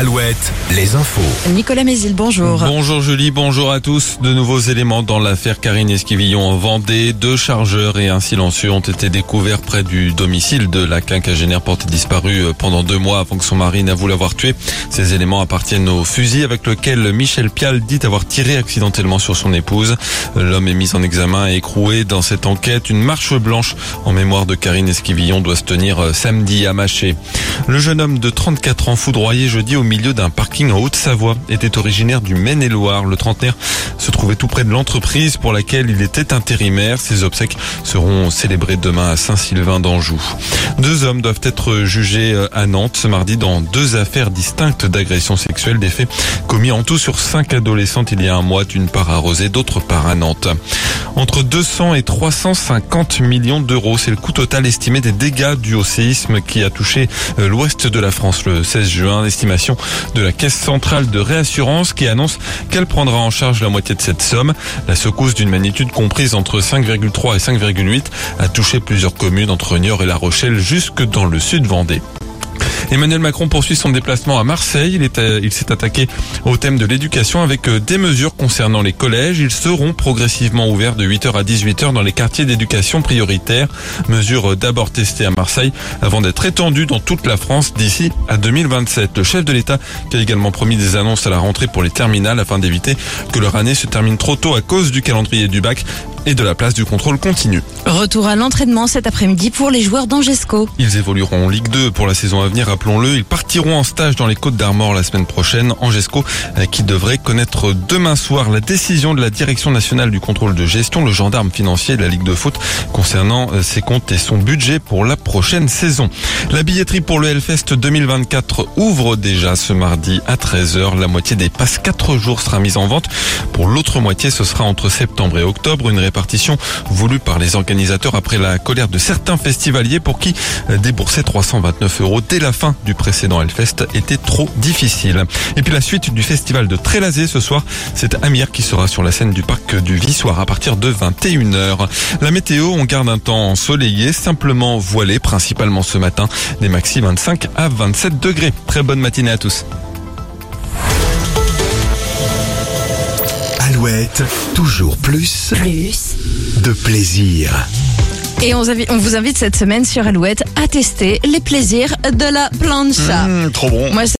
Alouette, les infos. Nicolas Mézil, bonjour. Bonjour Julie, bonjour à tous. De nouveaux éléments dans l'affaire Karine Esquivillon en Vendée. Deux chargeurs et un silencieux ont été découverts près du domicile de la quinquagénaire portée disparue pendant deux mois avant que son mari n'avoue l'avoir tuée. Ces éléments appartiennent au fusil avec lequel Michel Pial dit avoir tiré accidentellement sur son épouse. L'homme est mis en examen et écroué dans cette enquête. Une marche blanche en mémoire de Karine Esquivillon doit se tenir samedi à Maché. Le jeune homme de 34 ans foudroyé jeudi au milieu d'un parking en Haute-Savoie était originaire du Maine-et-Loire. Le trentenaire se trouvait tout près de l'entreprise pour laquelle il était intérimaire. Ses obsèques seront célébrées demain à Saint-Sylvain d'Anjou. Deux hommes doivent être jugés à Nantes ce mardi dans deux affaires distinctes d'agression sexuelle. Des faits commis en tout sur cinq adolescentes il y a un mois, d'une part à Rosé, d'autre part à Nantes. Entre 200 et 350 millions d'euros, c'est le coût total estimé des dégâts dus au séisme qui a touché l'ouest de la France le 16 juin. Estimation de la Caisse centrale de réassurance qui annonce qu'elle prendra en charge la moitié de cette somme. La secousse d'une magnitude comprise entre 5,3 et 5,8 a touché plusieurs communes entre Niort et La Rochelle jusque dans le sud Vendée. Emmanuel Macron poursuit son déplacement à Marseille. Il, il s'est attaqué au thème de l'éducation avec des mesures concernant les collèges. Ils seront progressivement ouverts de 8h à 18h dans les quartiers d'éducation prioritaire. Mesure d'abord testée à Marseille avant d'être étendue dans toute la France d'ici à 2027. Le chef de l'État qui a également promis des annonces à la rentrée pour les terminales afin d'éviter que leur année se termine trop tôt à cause du calendrier du bac et de la place du contrôle continu. Retour à l'entraînement cet après-midi pour les joueurs d'Angesco. Ils évolueront en Ligue 2 pour la saison à venir, rappelons-le. Ils partiront en stage dans les Côtes d'Armor la semaine prochaine. Angesco qui devrait connaître demain soir la décision de la Direction nationale du contrôle de gestion, le gendarme financier de la Ligue de foot concernant ses comptes et son budget pour la prochaine saison. La billetterie pour le Hellfest 2024 ouvre déjà ce mardi à 13h. La moitié des passes 4 jours sera mise en vente. Pour l'autre moitié, ce sera entre septembre et octobre. Une répartition voulue par les organisateurs après la colère de certains festivaliers pour qui débourser 329 euros dès la fin du précédent Hellfest était trop difficile. Et puis la suite du festival de Trélazé ce soir, c'est Amir qui sera sur la scène du parc du Vissoir à partir de 21h. La météo, on garde un temps ensoleillé, simplement voilé, principalement ce matin, des maxi 25 à 27 degrés. Très bonne matinée à tous. Alouette, toujours plus, Plus. de plaisir. Et on, on vous invite cette semaine sur Alouette à tester les plaisirs de la plancha. trop bon. Moi,